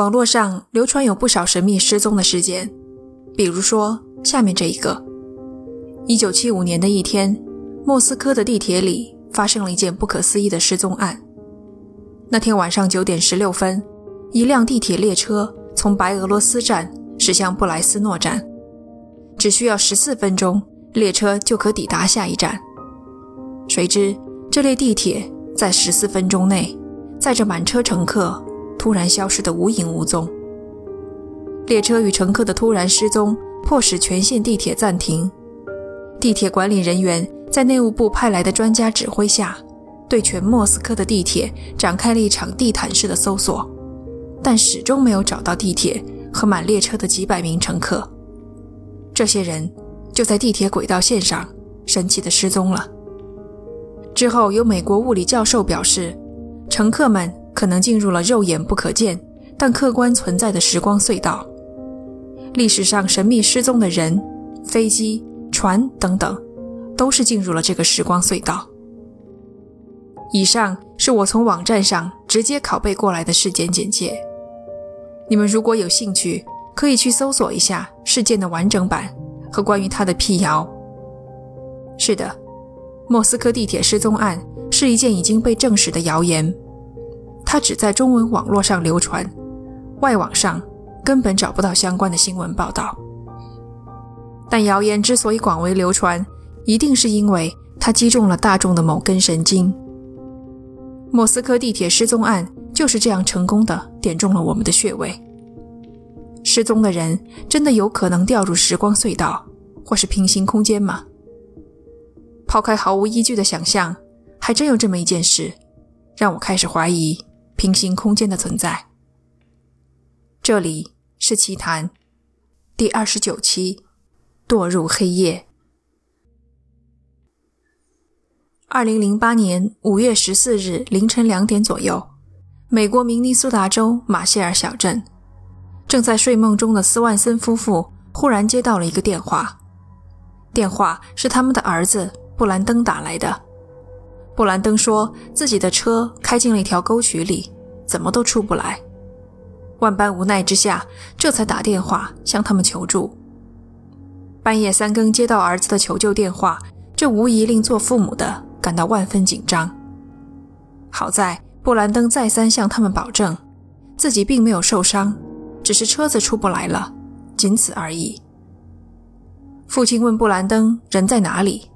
网络上流传有不少神秘失踪的事件，比如说下面这一个：一九七五年的一天，莫斯科的地铁里发生了一件不可思议的失踪案。那天晚上九点十六分，一辆地铁列车从白俄罗斯站驶向布莱斯诺站，只需要十四分钟，列车就可抵达下一站。谁知这列地铁在十四分钟内载着满车乘客。突然消失得无影无踪。列车与乘客的突然失踪，迫使全线地铁暂停。地铁管理人员在内务部派来的专家指挥下，对全莫斯科的地铁展开了一场地毯式的搜索，但始终没有找到地铁和满列车的几百名乘客。这些人就在地铁轨道线上神奇地失踪了。之后，有美国物理教授表示，乘客们。可能进入了肉眼不可见但客观存在的时光隧道。历史上神秘失踪的人、飞机、船等等，都是进入了这个时光隧道。以上是我从网站上直接拷贝过来的事件简介。你们如果有兴趣，可以去搜索一下事件的完整版和关于它的辟谣。是的，莫斯科地铁失踪案是一件已经被证实的谣言。它只在中文网络上流传，外网上根本找不到相关的新闻报道。但谣言之所以广为流传，一定是因为它击中了大众的某根神经。莫斯科地铁失踪案就是这样成功的点中了我们的穴位。失踪的人真的有可能掉入时光隧道或是平行空间吗？抛开毫无依据的想象，还真有这么一件事，让我开始怀疑。平行空间的存在。这里是奇谈第二十九期，堕入黑夜。二零零八年五月十四日凌晨两点左右，美国明尼苏达州马歇尔小镇，正在睡梦中的斯万森夫妇忽然接到了一个电话，电话是他们的儿子布兰登打来的。布兰登说自己的车开进了一条沟渠里，怎么都出不来。万般无奈之下，这才打电话向他们求助。半夜三更接到儿子的求救电话，这无疑令做父母的感到万分紧张。好在布兰登再三向他们保证，自己并没有受伤，只是车子出不来了，仅此而已。父亲问布兰登人在哪里，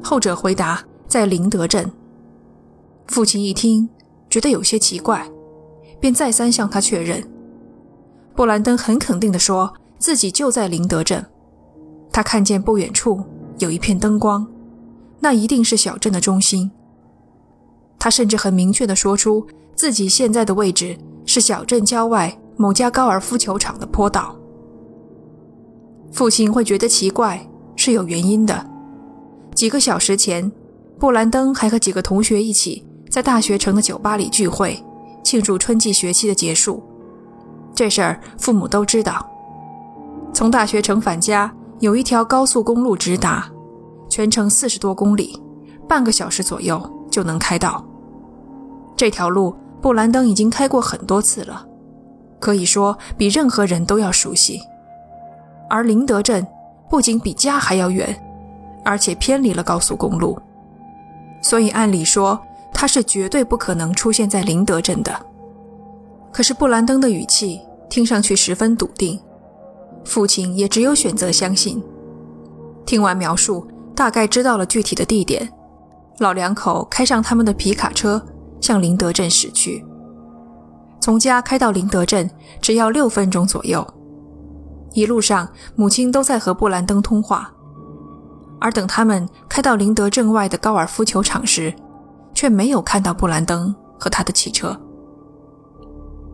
后者回答。在林德镇，父亲一听，觉得有些奇怪，便再三向他确认。布兰登很肯定地说自己就在林德镇，他看见不远处有一片灯光，那一定是小镇的中心。他甚至很明确地说出自己现在的位置是小镇郊外某家高尔夫球场的坡道。父亲会觉得奇怪是有原因的，几个小时前。布兰登还和几个同学一起在大学城的酒吧里聚会，庆祝春季学期的结束。这事儿父母都知道。从大学城返家有一条高速公路直达，全程四十多公里，半个小时左右就能开到。这条路布兰登已经开过很多次了，可以说比任何人都要熟悉。而林德镇不仅比家还要远，而且偏离了高速公路。所以，按理说他是绝对不可能出现在林德镇的。可是布兰登的语气听上去十分笃定，父亲也只有选择相信。听完描述，大概知道了具体的地点。老两口开上他们的皮卡车，向林德镇驶去。从家开到林德镇只要六分钟左右。一路上，母亲都在和布兰登通话。而等他们开到林德镇外的高尔夫球场时，却没有看到布兰登和他的汽车。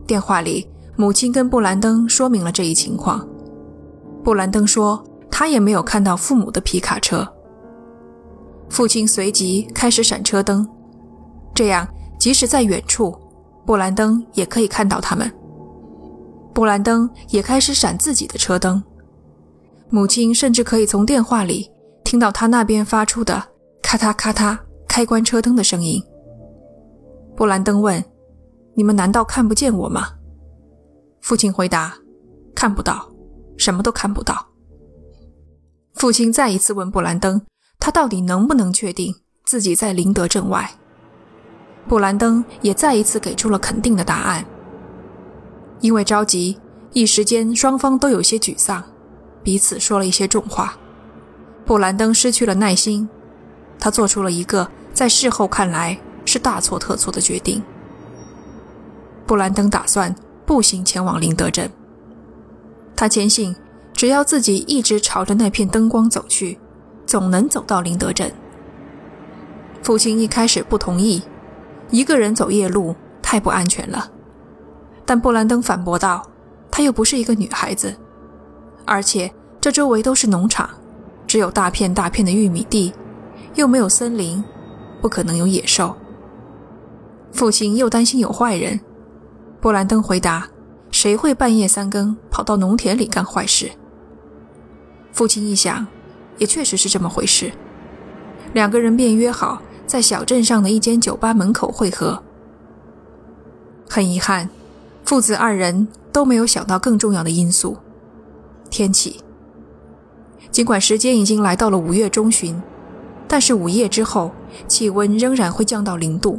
电话里，母亲跟布兰登说明了这一情况。布兰登说，他也没有看到父母的皮卡车。父亲随即开始闪车灯，这样即使在远处，布兰登也可以看到他们。布兰登也开始闪自己的车灯，母亲甚至可以从电话里。听到他那边发出的咔嗒咔嗒开关车灯的声音，布兰登问：“你们难道看不见我吗？”父亲回答：“看不到，什么都看不到。”父亲再一次问布兰登：“他到底能不能确定自己在林德镇外？”布兰登也再一次给出了肯定的答案。因为着急，一时间双方都有些沮丧，彼此说了一些重话。布兰登失去了耐心，他做出了一个在事后看来是大错特错的决定。布兰登打算步行前往林德镇。他坚信，只要自己一直朝着那片灯光走去，总能走到林德镇。父亲一开始不同意，一个人走夜路太不安全了。但布兰登反驳道：“她又不是一个女孩子，而且这周围都是农场，只有大片大片的玉米地，又没有森林，不可能有野兽。”父亲又担心有坏人。布兰登回答：“谁会半夜三更跑到农田里干坏事？”父亲一想，也确实是这么回事。两个人便约好在小镇上的一间酒吧门口会合。很遗憾，父子二人都没有想到更重要的因素——天气。尽管时间已经来到了五月中旬，但是午夜之后，气温仍然会降到零度。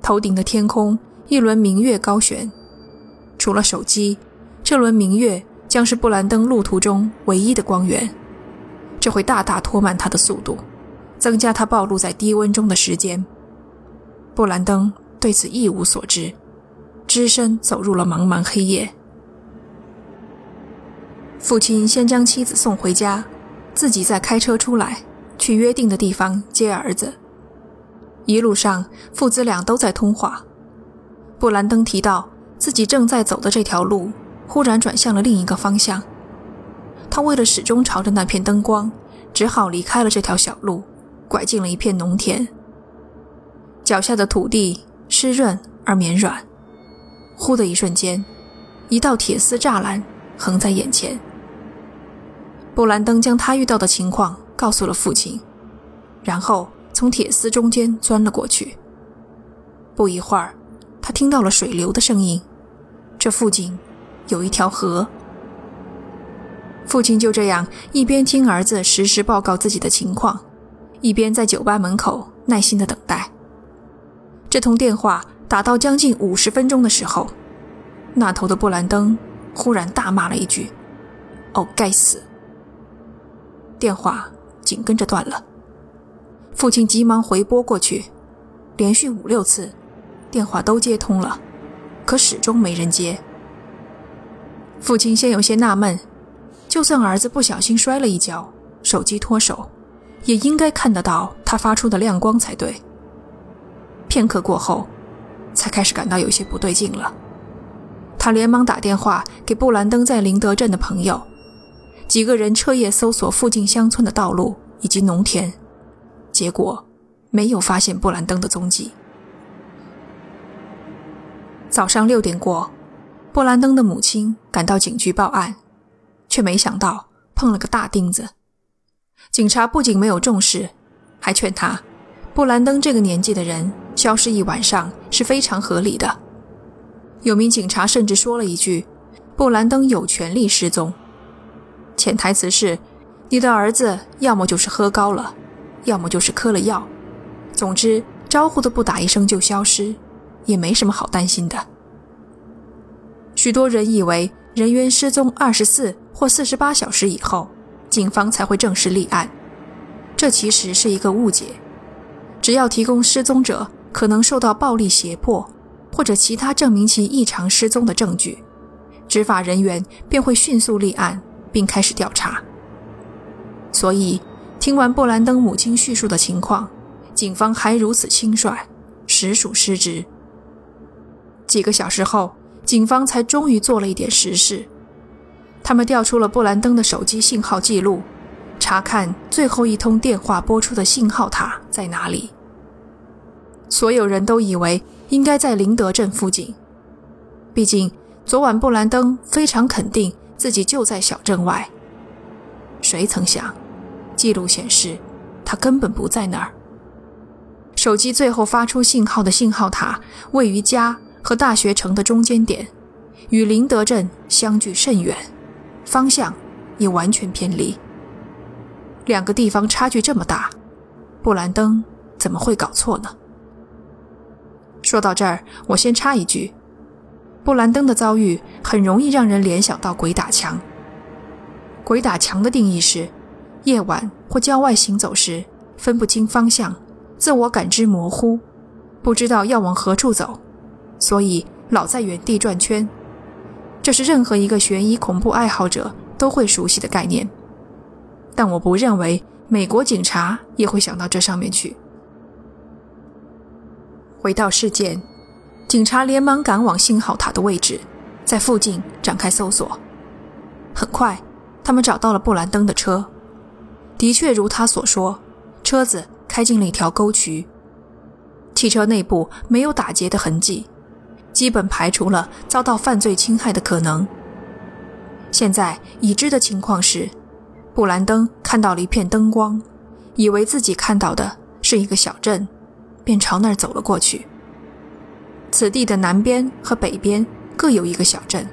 头顶的天空。一轮明月高悬，除了手机，这轮明月将是布兰登路途中唯一的光源。这会大大拖慢他的速度，增加他暴露在低温中的时间。布兰登对此一无所知，只身走入了茫茫黑夜。父亲先将妻子送回家，自己再开车出来，去约定的地方接儿子。一路上，父子俩都在通话。布兰登提到自己正在走的这条路，忽然转向了另一个方向。他为了始终朝着那片灯光，只好离开了这条小路，拐进了一片农田。脚下的土地湿润而绵软。忽的一瞬间，一道铁丝栅栏横在眼前。布兰登将他遇到的情况告诉了父亲，然后从铁丝中间钻了过去。不一会儿。他听到了水流的声音，这附近有一条河。父亲就这样一边听儿子实时报告自己的情况，一边在酒吧门口耐心的等待。这通电话打到将近五十分钟的时候，那头的布兰登忽然大骂了一句：“哦，该死！”电话紧跟着断了。父亲急忙回拨过去，连续五六次。电话都接通了，可始终没人接。父亲先有些纳闷，就算儿子不小心摔了一跤，手机脱手，也应该看得到他发出的亮光才对。片刻过后，才开始感到有些不对劲了。他连忙打电话给布兰登在林德镇的朋友，几个人彻夜搜索附近乡村的道路以及农田，结果没有发现布兰登的踪迹。早上六点过，布兰登的母亲赶到警局报案，却没想到碰了个大钉子。警察不仅没有重视，还劝他：布兰登这个年纪的人消失一晚上是非常合理的。有名警察甚至说了一句：“布兰登有权利失踪。”潜台词是：你的儿子要么就是喝高了，要么就是嗑了药，总之招呼都不打一声就消失。也没什么好担心的。许多人以为人员失踪二十四或四十八小时以后，警方才会正式立案，这其实是一个误解。只要提供失踪者可能受到暴力胁迫或者其他证明其异常失踪的证据，执法人员便会迅速立案并开始调查。所以，听完布兰登母亲叙述的情况，警方还如此轻率，实属失职。几个小时后，警方才终于做了一点实事。他们调出了布兰登的手机信号记录，查看最后一通电话拨出的信号塔在哪里。所有人都以为应该在林德镇附近，毕竟昨晚布兰登非常肯定自己就在小镇外。谁曾想，记录显示他根本不在那儿。手机最后发出信号的信号塔位于家。和大学城的中间点，与林德镇相距甚远，方向也完全偏离。两个地方差距这么大，布兰登怎么会搞错呢？说到这儿，我先插一句：布兰登的遭遇很容易让人联想到鬼打墙。鬼打墙的定义是，夜晚或郊外行走时分不清方向，自我感知模糊，不知道要往何处走，所以老在原地转圈。这是任何一个悬疑恐怖爱好者都会熟悉的概念。但我不认为美国警察也会想到这上面去。回到事件，警察连忙赶往信号塔的位置，在附近展开搜索。很快，他们找到了布兰登的车，的确如他所说，车子开进了一条沟渠。汽车内部没有打劫的痕迹，基本排除了遭到犯罪侵害的可能。现在已知的情况是。布兰登看到了一片灯光，以为自己看到的是一个小镇，便朝那儿走了过去。此地的南边和北边各有一个小镇，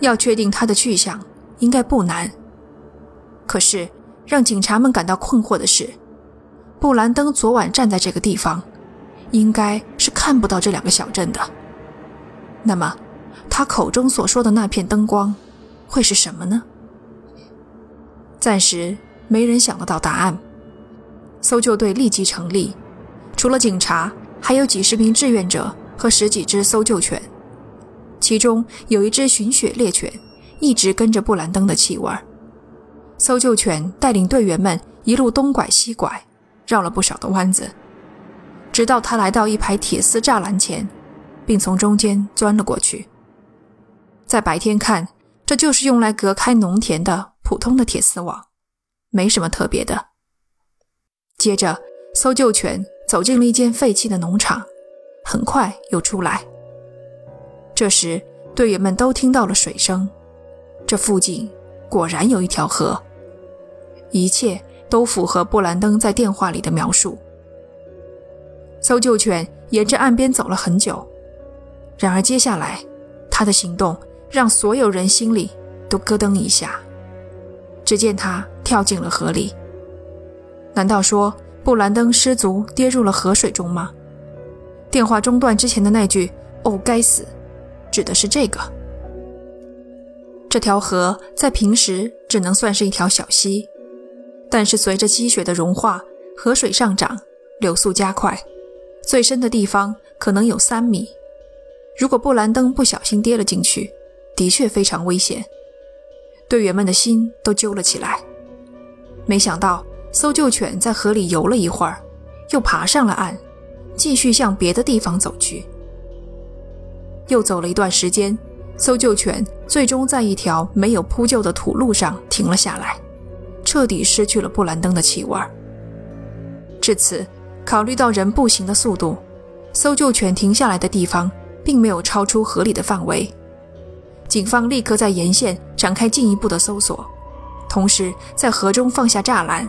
要确定它的去向应该不难。可是让警察们感到困惑的是，布兰登昨晚站在这个地方，应该是看不到这两个小镇的。那么，他口中所说的那片灯光，会是什么呢？暂时没人想得到答案。搜救队立即成立，除了警察，还有几十名志愿者和十几只搜救犬，其中有一只寻血猎犬一直跟着布兰登的气味。搜救犬带领队员们一路东拐西拐，绕了不少的弯子，直到他来到一排铁丝栅栏前，并从中间钻了过去。在白天看，这就是用来隔开农田的。普通的铁丝网，没什么特别的。接着，搜救犬走进了一间废弃的农场，很快又出来。这时，队员们都听到了水声，这附近果然有一条河。一切都符合布兰登在电话里的描述。搜救犬沿着岸边走了很久，然而接下来，他的行动让所有人心里都咯噔一下。只见他跳进了河里。难道说布兰登失足跌入了河水中吗？电话中断之前的那句“哦，该死”，指的是这个。这条河在平时只能算是一条小溪，但是随着积雪的融化，河水上涨，流速加快，最深的地方可能有三米。如果布兰登不小心跌了进去，的确非常危险。队员们的心都揪了起来。没想到，搜救犬在河里游了一会儿，又爬上了岸，继续向别的地方走去。又走了一段时间，搜救犬最终在一条没有铺就的土路上停了下来，彻底失去了布兰登的气味。至此，考虑到人步行的速度，搜救犬停下来的地方并没有超出合理的范围。警方立刻在沿线展开进一步的搜索，同时在河中放下栅栏，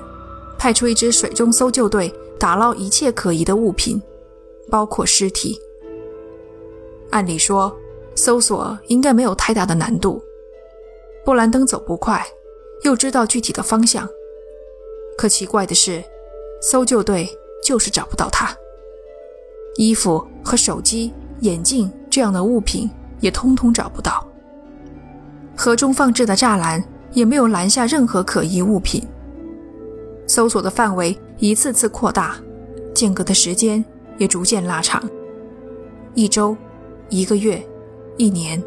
派出一支水中搜救队打捞一切可疑的物品，包括尸体。按理说，搜索应该没有太大的难度。布兰登走不快，又知道具体的方向，可奇怪的是，搜救队就是找不到他。衣服和手机、眼镜这样的物品也通通找不到。河中放置的栅栏也没有拦下任何可疑物品。搜索的范围一次次扩大，间隔的时间也逐渐拉长。一周、一个月、一年，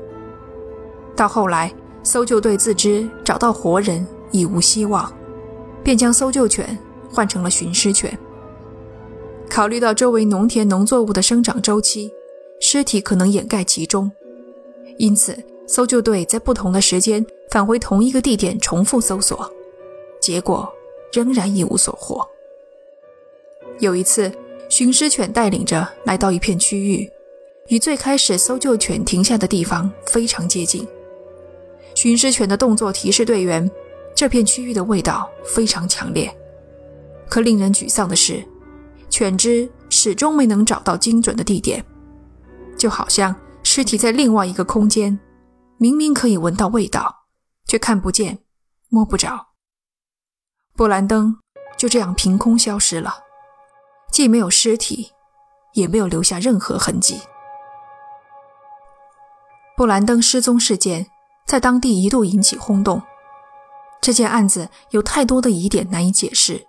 到后来，搜救队自知找到活人已无希望，便将搜救犬换成了寻尸犬。考虑到周围农田农作物的生长周期，尸体可能掩盖其中，因此。搜救队在不同的时间返回同一个地点重复搜索，结果仍然一无所获。有一次，寻尸犬带领着来到一片区域，与最开始搜救犬停下的地方非常接近。寻尸犬的动作提示队员，这片区域的味道非常强烈。可令人沮丧的是，犬只始终没能找到精准的地点，就好像尸体在另外一个空间。明明可以闻到味道，却看不见、摸不着。布兰登就这样凭空消失了，既没有尸体，也没有留下任何痕迹。布兰登失踪事件在当地一度引起轰动。这件案子有太多的疑点难以解释。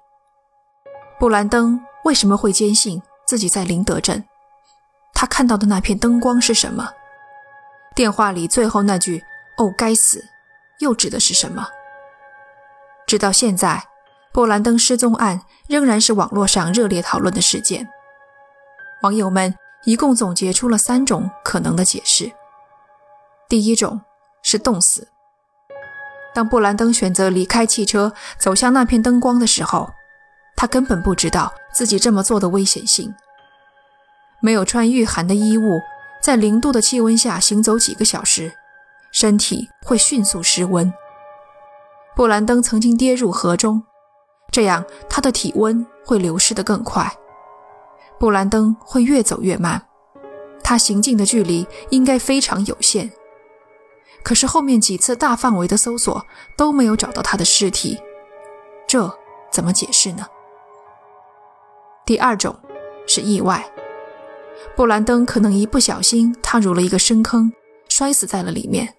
布兰登为什么会坚信自己在林德镇？他看到的那片灯光是什么？电话里最后那句“哦，该死”又指的是什么？直到现在，布兰登失踪案仍然是网络上热烈讨论的事件。网友们一共总结出了三种可能的解释。第一种是冻死。当布兰登选择离开汽车，走向那片灯光的时候，他根本不知道自己这么做的危险性。没有穿御寒的衣物，在零度的气温下行走几个小时，身体会迅速失温。布兰登曾经跌入河中，这样他的体温会流失得更快。布兰登会越走越慢，他行进的距离应该非常有限。可是后面几次大范围的搜索都没有找到他的尸体，这怎么解释呢？第二种是意外，布兰登可能一不小心踏入了一个深坑，摔死在了里面，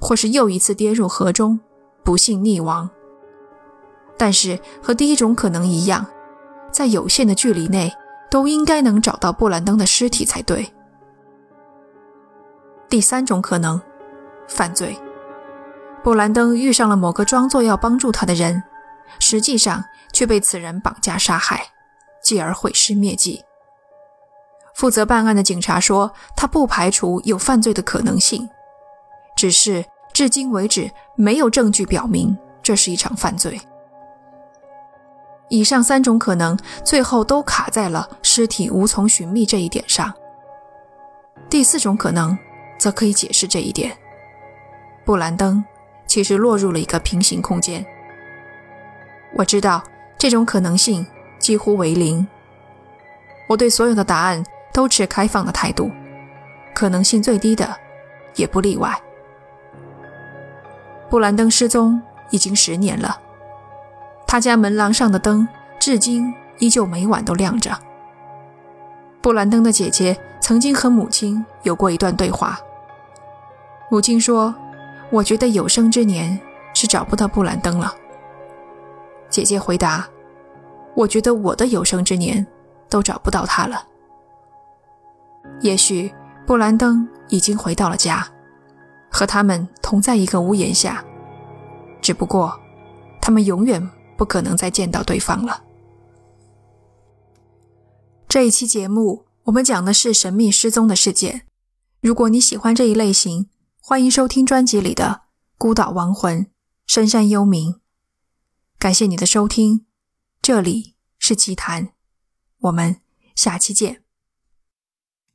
或是又一次跌入河中，不幸溺亡。但是和第一种可能一样，在有限的距离内都应该能找到布兰登的尸体才对。第三种可能。犯罪，布兰登遇上了某个装作要帮助他的人，实际上却被此人绑架杀害，继而毁尸灭迹。负责办案的警察说，他不排除有犯罪的可能性，只是至今为止没有证据表明这是一场犯罪。以上三种可能最后都卡在了尸体无从寻觅这一点上。第四种可能则可以解释这一点。布兰登其实落入了一个平行空间。我知道这种可能性几乎为零。我对所有的答案都持开放的态度，可能性最低的也不例外。布兰登失踪已经十年了，他家门廊上的灯至今依旧每晚都亮着。布兰登的姐姐曾经和母亲有过一段对话，母亲说。我觉得有生之年是找不到布兰登了。姐姐回答：“我觉得我的有生之年都找不到他了。也许布兰登已经回到了家，和他们同在一个屋檐下，只不过他们永远不可能再见到对方了。”这一期节目我们讲的是神秘失踪的事件。如果你喜欢这一类型，欢迎收听专辑里的《孤岛亡魂》《深山幽冥》，感谢你的收听，这里是奇谈，我们下期见。